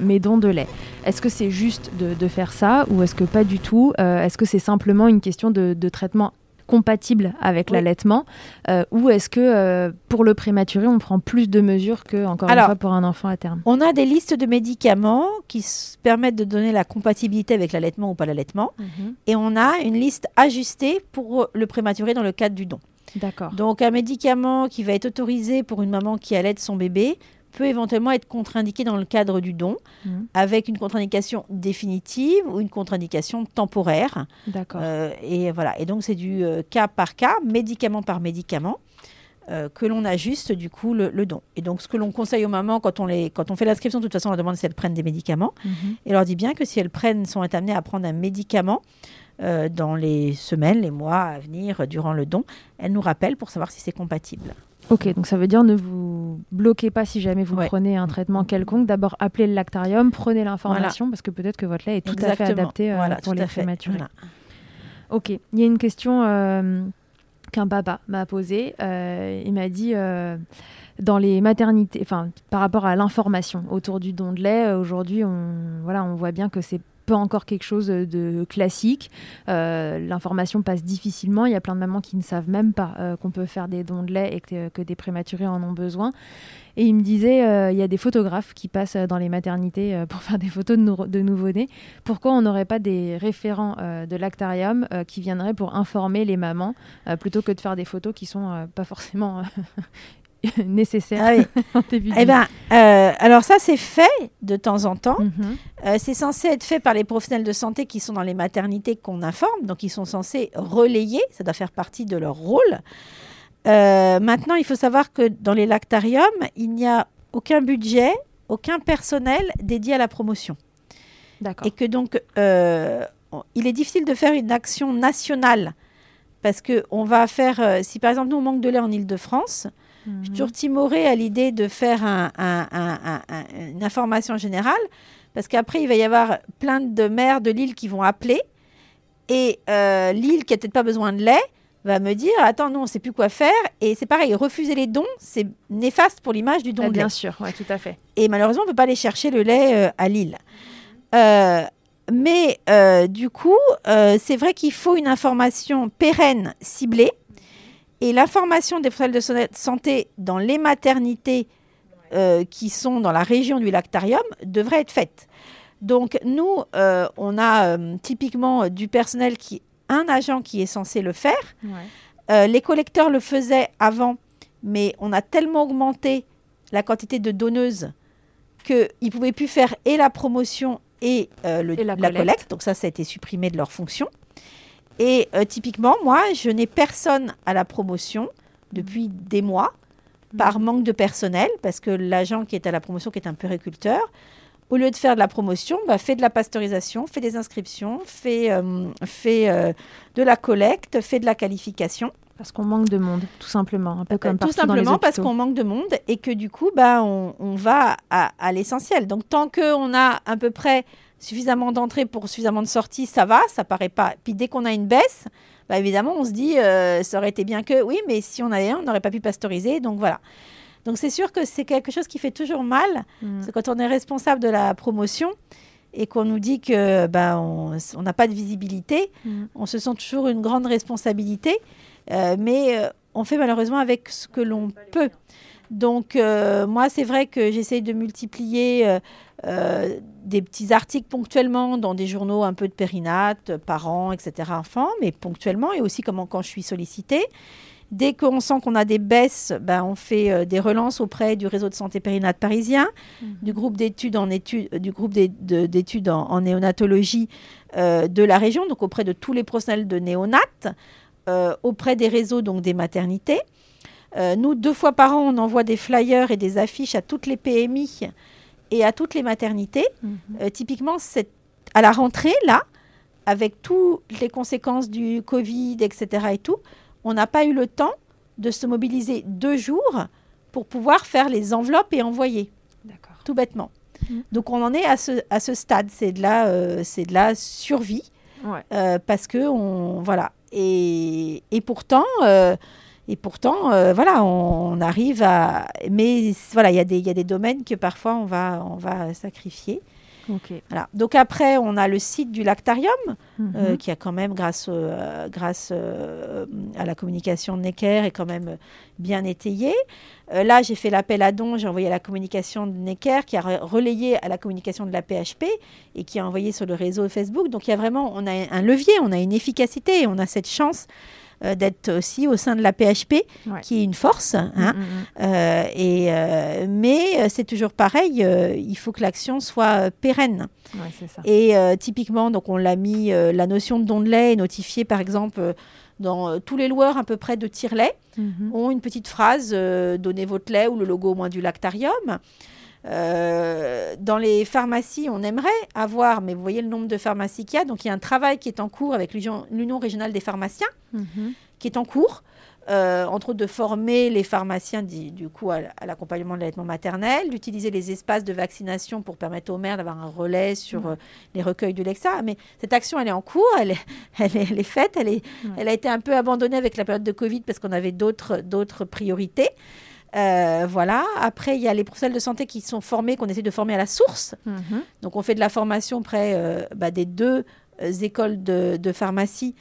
mes dons de lait. Est-ce que c'est juste de, de faire ça ou est-ce que pas du tout? Est-ce que c'est simplement une question de, de traitement compatible avec Oui. l'allaitement euh, ou est-ce que euh, pour le prématuré on prend plus de mesures que encore Alors, une fois pour un enfant à terme? On a des listes de médicaments qui permettent de donner la compatibilité avec l'allaitement ou pas l'allaitement. Et on a une liste ajustée pour le prématuré dans le cadre du don. D'accord. Donc un médicament qui va être autorisé pour une maman qui allaite son bébé peut éventuellement être contre-indiqué dans le cadre du don Mhm. avec une contre-indication définitive ou une contre-indication temporaire. D'accord. Euh, et voilà. Et donc c'est du euh, cas par cas, médicament par médicament. euh, que l'on ajuste du coup le, le don. Et donc ce que l'on conseille aux mamans quand on, les, quand on fait l'inscription, de toute façon on leur demande si elles prennent des médicaments. Mhm. Et leur dit bien que si elles prennent, sont amenées à prendre un médicament euh, dans les semaines, les mois à venir euh, durant le don, elles nous rappellent pour savoir si c'est compatible. Ok, donc ça veut dire ne vous bloquez pas si jamais vous Ouais. prenez un traitement quelconque. D'abord, appelez le lactarium, prenez l'information parce que peut-être que votre lait est tout à fait adapté euh, Voilà, pour les prématurés. Voilà. Ok, il y a une question euh, qu'un papa m'a posée. Euh, il m'a dit dans les maternités, enfin par rapport à l'information autour du don de lait, aujourd'hui, on voilà, on voit bien que c'est pas encore quelque chose de classique. Euh, L'information passe difficilement. Il y a plein de mamans qui ne savent même pas euh, qu'on peut faire des dons de lait et que, des prématurés en ont besoin. Et il me disait, euh, il y a des photographes qui passent dans les maternités pour faire des photos de, nou- de nouveau-nés. Pourquoi on n'aurait pas des référents de lactarium qui viendraient pour informer les mamans plutôt que de faire des photos qui sont pas forcément nécessaires Ah oui. début Eh ben, euh, alors ça c'est fait de temps en temps. Mhm. Euh, c'est censé être fait par les professionnels de santé qui sont dans les maternités qu'on informe, donc ils sont censés relayer, ça doit faire partie de leur rôle. Euh, maintenant, il faut savoir que dans les lactariums, il n'y a aucun budget, aucun personnel dédié à la promotion. D'accord. Et que donc, on- il est difficile de faire une action nationale parce que on va faire, si par exemple nous on manque de lait en Ile-de-France, je suis Mhm. toujours timorée à l'idée de faire un- un- un- un- un- une information générale, parce qu'après, il va y avoir plein de maires de l'île qui vont appeler, et euh, l'île qui n'a peut-être pas besoin de lait va me dire, attends, nous, on ne sait plus quoi faire, et c'est pareil, refuser les dons, c'est néfaste pour l'image du don Ah, de lait. bien sûr, ouais, tout à fait. Et malheureusement, on ne peut pas aller chercher le lait euh, à Lille. Euh, mais du coup, c'est vrai qu'il faut une information pérenne, ciblée. Et l'information des professionnels de santé dans les maternités euh, qui sont dans la région du lactarium devrait être faite. Donc nous, euh, on a euh, typiquement du personnel qui, un agent qui est censé le faire. Ouais. Les collecteurs le faisaient avant, mais on a tellement augmenté la quantité de donneuses qu'ils ne pouvaient plus faire et la promotion et, euh, le- Et la la, collecte. collecte. Donc ça, ça a été supprimé de leur fonction. Et euh, typiquement, moi, je n'ai personne à la promotion depuis des mois par manque de personnel, parce que l'agent qui est à la promotion, qui est un périculteur, au lieu de faire de la promotion, bah, fait de la pasteurisation, fait des inscriptions, fait, euh, fait euh, de la collecte, fait de la qualification. Parce qu'on manque de monde, tout simplement. Un peu comme Tout partout dans les simplement parce qu'on manque de monde et que du coup, bah, on, on va à, à l'essentiel. Donc, tant qu'on a à peu près suffisamment d'entrées pour suffisamment de sorties, ça va, ça paraît pas. Puis dès qu'on a une baisse, bah, évidemment, on se dit, euh, ça aurait été bien que, oui, mais si on avait un, on n'aurait pas pu pasteuriser. Donc voilà. Donc c'est sûr que c'est quelque chose qui fait toujours mal. Mm. C'est quand on est responsable de la promotion et qu'on nous dit que bah, on n'a pas de visibilité, Mm. on se sent toujours une grande responsabilité. Euh, mais euh, on fait malheureusement avec ce que l'on peut. Donc, euh, moi, c'est vrai que j'essaye de multiplier euh, euh, des petits articles ponctuellement dans des journaux un peu de périnate, parents, etc., enfants, mais ponctuellement et aussi comment, quand je suis sollicitée. Dès qu'on sent qu'on a des baisses, ben, on fait des relances auprès du réseau de santé périnate parisien, du groupe d'études en, études, du groupe d'études en, en, néonatologie de la région, donc auprès de tous les professionnels de néonates, auprès des réseaux donc des maternités. Euh, nous, deux fois par an, on envoie des flyers et des affiches à toutes les PMI et à toutes les maternités. Mhm. Euh, typiquement, c'est à la rentrée, là, avec toutes les conséquences du Covid, etc. et tout, on n'a pas eu le temps de se mobiliser deux jours pour pouvoir faire les enveloppes et envoyer. D'accord. Tout bêtement. Mhm. Donc on en est à ce, à ce stade. C'est de la, euh, c'est de la survie. parce que on voilà. Et, et pourtant, et pourtant, euh, voilà, on, arrive à. Mais voilà, il y, a des, y a des domaines que parfois on va, on va sacrifier. Voilà. Donc après, on a le site du Lactarium, euh, mhm. qui a quand même, grâce, euh, grâce à la communication de Necker, est quand même bien étayé. là, j'ai fait l'appel à don, j'ai envoyé à la communication de Necker, qui a relayé à la communication de la PHP et qui a envoyé sur le réseau Facebook. Donc il y a vraiment, on a un levier, on a une efficacité, et on a cette chance euh, d'être aussi au sein de la PHP, qui est une force. Hein. Mm, mm, mm. Euh, et, euh, mais c'est toujours pareil, il faut que l'action soit pérenne. Et typiquement, donc on l'a mis, la notion de don de lait est notifiée par exemple dans tous les loueurs à peu près de tire-lait, mm-hmm. ont une petite phrase Donnez votre lait ou le logo au moins du lactarium. Euh, dans les pharmacies, on aimerait avoir, mais vous voyez le nombre de pharmacies qu'il y a. Donc, il y a un travail qui est en cours avec l'Union régionale des pharmaciens, mhm. qui est en cours. Euh, entre autres de former les pharmaciens du, coup à, l'accompagnement de l'allaitement maternel, d'utiliser les espaces de vaccination pour permettre aux mères d'avoir un relais sur euh, les recueils de l'EXA. Mais cette action, elle est en cours, elle est, elle est, faite, elle, est, elle a été un peu abandonnée avec la période de Covid parce qu'on avait d'autres priorités. Euh, voilà. Après, il y a les professionnels de santé qui sont formés, qu'on essaie de former à la source. Mhm. Donc, on fait de la formation près euh, bah, des deux euh, écoles de, pharmacie,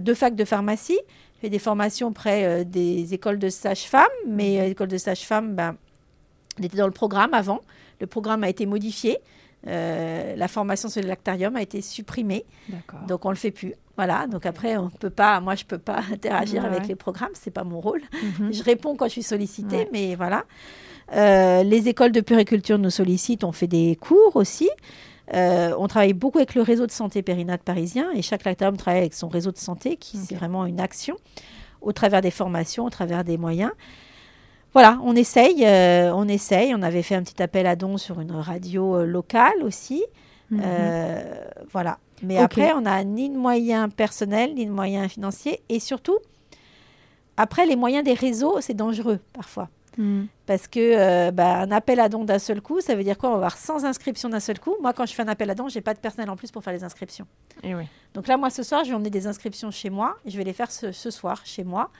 deux facs de pharmacie. Je fais des formations près des écoles de sages-femmes, mais l'école mhm. de sages-femmes, bah, on était dans le programme avant. Le programme a été modifié. la formation sur le lactarium a été supprimée. Donc, on ne le fait plus. Voilà, donc après, on peut pas, moi, je peux pas interagir avec les programmes, c'est pas mon rôle. Mhm. Je réponds quand je suis sollicitée, mais voilà. Euh, les écoles de puriculture nous sollicitent, on fait des cours aussi. Euh, on travaille beaucoup avec le réseau de santé périnate parisien et chaque lactarium travaille avec son réseau de santé, qui c'est vraiment une action au travers des formations, au travers des moyens. Voilà, on essaye, euh, on essaye. On avait fait un petit appel à dons sur une radio locale aussi. Mhm. voilà. Mais après, on n'a ni de moyens personnels, ni de moyens financiers. Et surtout, après, les moyens des réseaux, c'est dangereux parfois. Hmm. Parce que euh, bah, un appel à don d'un seul coup, ça veut dire quoi? On va avoir 100 inscriptions d'un seul coup. Moi, quand je fais un appel à don, j'ai pas de personnel en plus pour faire les inscriptions. Et eh oui. Donc là, moi, ce soir, je vais emmener des inscriptions chez moi. Je vais les faire ce, soir chez moi.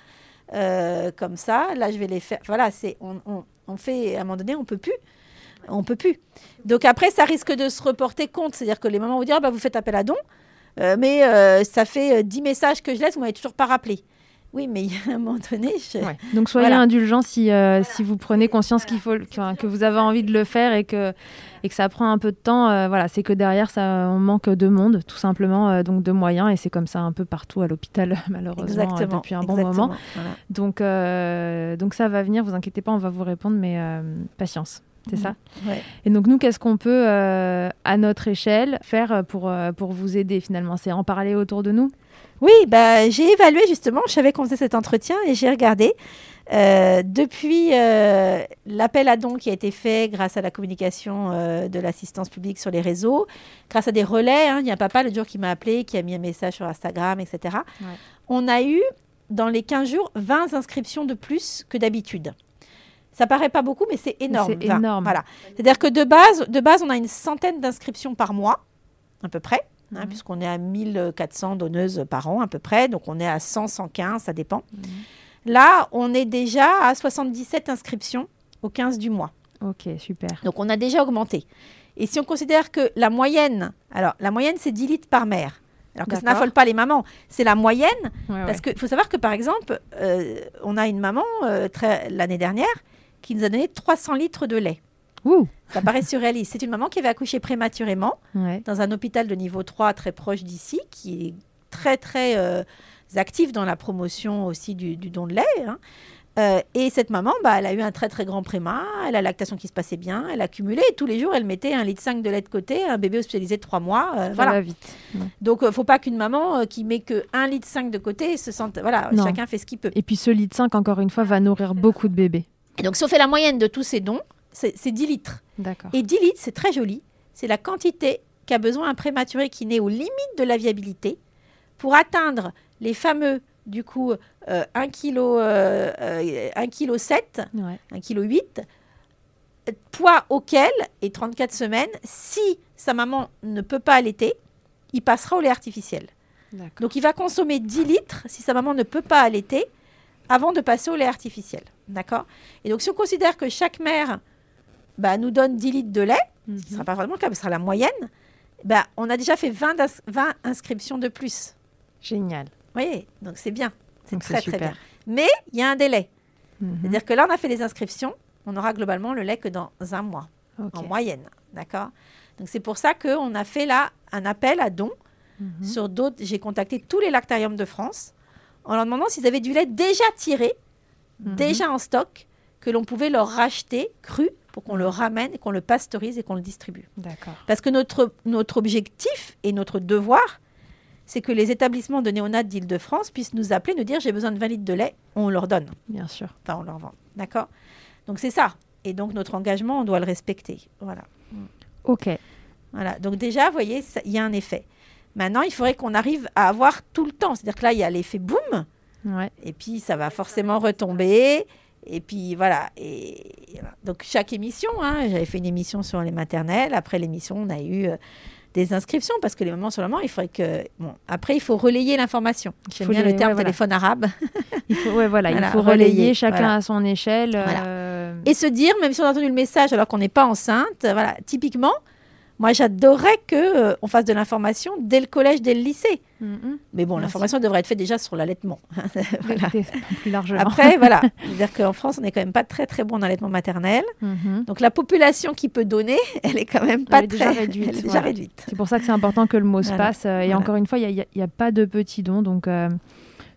Euh, comme ça, là, je vais les faire. Voilà, c'est on, on, on, fait à un moment donné, on peut plus on peut plus. Donc après, ça risque de se reporter compte. C'est-à-dire que les mamans vont dire, bah, vous faites appel à don, euh, mais euh, ça fait 10 euh, messages que je laisse, vous m'avez toujours pas rappelé. Oui, mais il y a un moment donné. Donc soyez indulgents si, si vous prenez conscience qu'il faut que, vous avez envie de le faire et que et que ça prend un peu de temps. voilà, c'est que derrière ça, on manque de monde, tout simplement, donc de moyens et c'est comme ça un peu partout à l'hôpital malheureusement depuis un bon moment. Donc donc ça va venir, vous inquiétez pas, on va vous répondre, mais patience c'est ça mmh. Et donc nous, qu'est-ce qu'on peut, euh, à notre échelle, faire pour, euh, pour vous aider finalement? C'est en parler autour de nous? Oui, bah, j'ai évalué justement, je savais qu'on faisait cet entretien et j'ai regardé. Euh, depuis l'appel à dons qui a été fait grâce à la communication de l'assistance publique sur les réseaux, grâce à des relais, hein, il y a un papa le jour qui m'a appelé, qui a mis un message sur Instagram, etc. On a eu, dans les 15 jours, 20 inscriptions de plus que d'habitude. Ça paraît pas beaucoup, mais c'est énorme. C'est énorme. Voilà. C'est-à-dire que de base, de base, on a une centaine d'inscriptions par mois, à peu près, hein, mhm. puisqu'on est à 1400 donneuses par an, à peu près. Donc, on est à 100, 115, ça dépend. Mhm. Là, on est déjà à 77 inscriptions au 15 du mois. Ok, super. Donc, on a déjà augmenté. Et si on considère que la moyenne, alors la moyenne, c'est 10 litres par mère. Alors que ça n'affole pas les mamans. C'est la moyenne. Ouais, Parce ouais. qu'il faut savoir que, par exemple, euh, on a une maman euh, l'année dernière qui nous a donné 300 litres de lait. Ouh. Ça paraît surréaliste. C'est une maman qui avait accouché prématurément Ouais. dans un hôpital de niveau 3 très proche d'ici, qui est très, très euh, actif dans la promotion aussi du, du don de lait. hein. Euh, et cette maman, bah, elle a eu un très très grand préma, elle a la lactation qui se passait bien, elle a cumulé et tous les jours elle mettait un litre 5 de lait de côté, un bébé hospitalisé de 3 mois. euh, voilà. va vite. Donc il faut pas qu'une maman euh, qui met que 1 litre 5 de côté se sente. Voilà, Non. chacun fait ce qu'il peut. Et puis ce litre 5, encore une fois, va nourrir beaucoup de bébés. Et donc si on fait la moyenne de tous ces dons, c'est c'est 10 litres. D'accord. Et 10 litres, c'est très joli. C'est la quantité qu'a besoin un prématuré qui naît aux limites de la viabilité pour atteindre les fameux, du coup, euh, 1 kg, euh, euh, 1 kg 7, Ouais. 1 kg 8, euh, poids auquel, et 34 semaines, si sa maman ne peut pas allaiter, il passera au lait artificiel. Donc il va consommer 10 litres si sa maman ne peut pas allaiter avant de passer au lait artificiel. D'accord Et donc si on considère que chaque mère bah, nous donne 10 litres de lait, ce qui ne sera pas vraiment le cas, mais ce sera la moyenne, bah, on a déjà fait 20, das- 20 inscriptions de plus. Génial. Vous voyez Donc c'est bien. C'est Donc, très c'est très bien. Mais il y a un délai. Mhm. C'est-à-dire que là, on a fait les inscriptions, on aura globalement le lait que dans un mois, en moyenne. D'accord? Donc c'est pour ça qu'on a fait là un appel à dons Mhm. sur d'autres. J'ai contacté tous les lactariums de France en leur demandant s'ils avaient du lait déjà tiré, Mhm. déjà en stock, que l'on pouvait leur racheter cru pour qu'on le ramène, et qu'on le pasteurise et qu'on le distribue. D'accord. Parce que notre, notre objectif et notre devoir, c'est que les établissements de néonat d'Île-de-France puissent nous appeler, nous dire j'ai besoin de 20 litres de lait, on leur donne. Bien sûr. Enfin, on leur vend. D'accord? Donc c'est ça. Et donc notre engagement, on doit le respecter. Voilà. Ok. Voilà. Donc déjà, vous voyez, il y a un effet. Maintenant, il faudrait qu'on arrive à avoir tout le temps. C'est-à-dire que là, il y a l'effet boum, Ouais. et puis ça va forcément retomber. Et puis voilà. Et donc chaque émission, hein, j'avais fait une émission sur les maternelles. Après l'émission, on a eu euh, des inscriptions parce que les mamans sur le moment, il faudrait que. Bon, après, il faut relayer l'information. J'aime bien les- le terme ouais, voilà. téléphone arabe. Il faut, ouais, voilà, Voilà, il faut relayer, relayer, chacun voilà. à son échelle. Euh, Et se dire, même si on a entendu le message alors qu'on n'est pas enceinte, voilà, typiquement, moi j'adorerais que euh, on fasse de l'information dès le collège, dès le lycée. mhm. Mais bon, l'information devrait être faite déjà sur l'allaitement. Voilà. Des- plus largement. Après, voilà. C'est-à-dire qu'en France, on n'est quand même pas très très bon en allaitement maternel. Mhm. Donc la population qui peut donner, elle est quand même pas Elle très déjà réduite, Elle est déjà voilà. réduite. C'est pour ça que c'est important que le mot se passe. euh, Et Voilà. encore une fois, il n'y a, pas de petits dons. Donc, euh,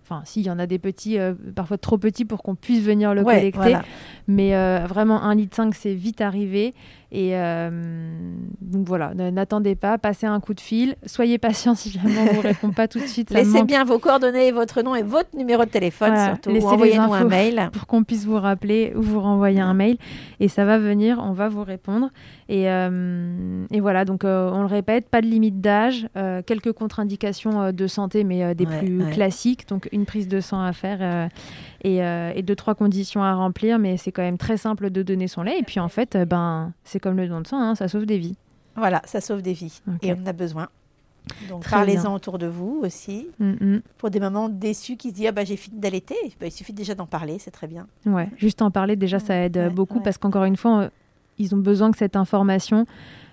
enfin, si, il y en a des petits, euh, parfois trop petits pour qu'on puisse venir le Ouais, collecter. voilà. Mais euh, vraiment, un litre, cinq, c'est vite arrivé. Et euh, donc voilà, n'attendez pas, passez un coup de fil. Soyez patient si jamais on ne vous répond pas tout de suite. Laissez bien vos coordonnées, votre nom et votre numéro de téléphone Voilà. surtout. Envoyez-nous un mail. pour qu'on puisse vous rappeler ou vous renvoyer un mail. Et ça va venir, on va vous répondre. Et, euh, et voilà, donc euh, on le répète, pas de limite d'âge, quelques contre-indications de santé, mais des Ouais, plus ouais. classiques. Donc une prise de sang à faire et, euh, et deux, trois conditions à remplir. Mais c'est quand même très simple de donner son lait. Et puis en fait, euh, ben, c'est comme le don de sang, hein, ça sauve des vies. Voilà, ça sauve des vies. Et on en a besoin. Donc parlez-en autour de vous aussi. Mm, mm. Pour des mamans déçues qui se disent ah bah j'ai fini d'allaiter, Bah, il suffit déjà d'en parler, c'est très bien. Ouais, juste en parler, déjà, ça aide Ouais, beaucoup ouais. parce qu'encore une fois, euh, ils ont besoin que cette information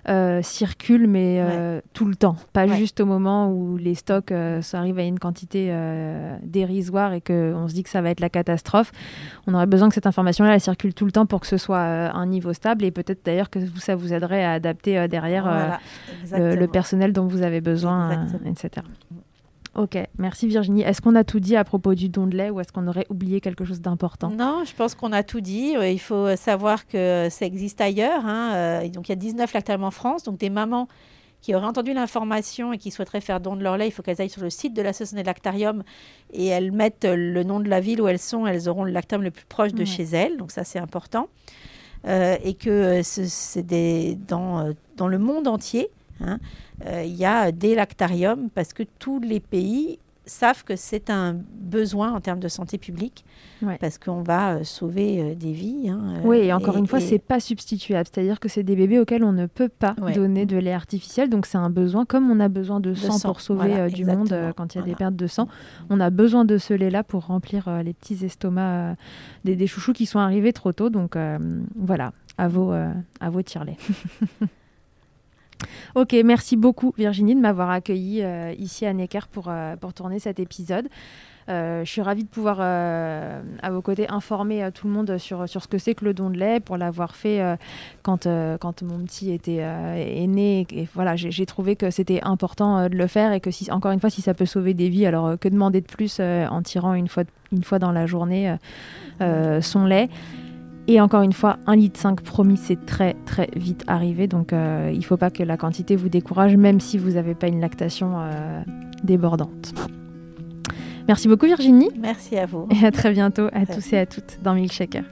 euh, circule, mais euh, tout le temps. Pas Ouais. juste au moment où les stocks euh, ça arrive à une quantité euh, dérisoire et qu'on se dit que ça va être la catastrophe. On aurait besoin que cette information-là, elle circule tout le temps pour que ce soit un niveau stable et peut-être d'ailleurs que ça vous aiderait à adapter derrière Voilà, le, personnel dont vous avez besoin, etc. Ok, merci Virginie. Est-ce qu'on a tout dit à propos du don de lait ou est-ce qu'on aurait oublié quelque chose d'important? Non, je pense qu'on a tout dit. Euh, Il faut savoir que ça existe ailleurs. hein. Euh, Donc il y a 19 lactariums en France. Donc des mamans qui auraient entendu l'information et qui souhaiteraient faire don de leur lait, il faut qu'elles aillent sur le site de l'association des lactariums et elles mettent euh, le nom de la ville où elles sont. Elles auront le lactarium le plus proche de chez elles. Donc ça, c'est important. Euh, et que euh, ce- c'est euh, dans le monde entier, hein, euh, il y a des lactariums parce que tous les pays savent que c'est un besoin en termes de santé publique Ouais. parce qu'on va euh, sauver euh, des vies. hein, Oui, et encore une fois, et- c'est pas substituable. C'est-à-dire que c'est des bébés auxquels on ne peut pas Ouais. donner de lait artificiel. Donc c'est un besoin, comme on a besoin de, sang, sang, pour sauver voilà, du monde euh, quand il y a des pertes de sang. On a besoin de ce lait-là pour remplir euh, les petits estomacs euh, des, des chouchous qui sont arrivés trop tôt. Donc voilà, à vos, à vos tire-lait. Ok, merci beaucoup Virginie de m'avoir accueilli euh, ici à Necker pour, euh, pour tourner cet épisode. Euh, je suis ravie de pouvoir, à vos côtés, informer tout le monde sur, sur ce que c'est que le don de lait, pour l'avoir fait quand, quand mon petit était est né. Et voilà, j'ai trouvé que c'était important de le faire et que, si, encore une fois, si ça peut sauver des vies, alors que demander de plus en tirant une fois, une fois dans la journée son lait? Et encore une fois, un litre 5 promis, c'est très très vite arrivé. Donc euh, il ne faut pas que la quantité vous décourage, même si vous n'avez pas une lactation euh, débordante. Merci beaucoup Virginie. Merci à vous. Et à très bientôt à tous et à toutes dans Milkshaker.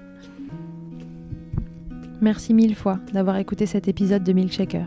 Merci mille fois d'avoir écouté cet épisode de Milkshaker.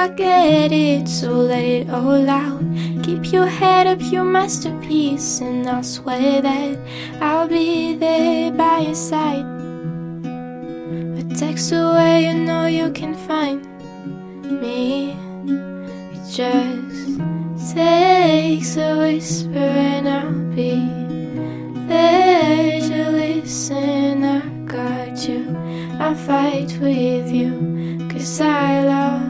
I get it, so let it all out. Keep your head up, your masterpiece, and I'll swear that I'll be there by your side. A text away, you know you can find me. It just takes a whisper, and I'll be there to listen. I got you, I fight with you, cause I love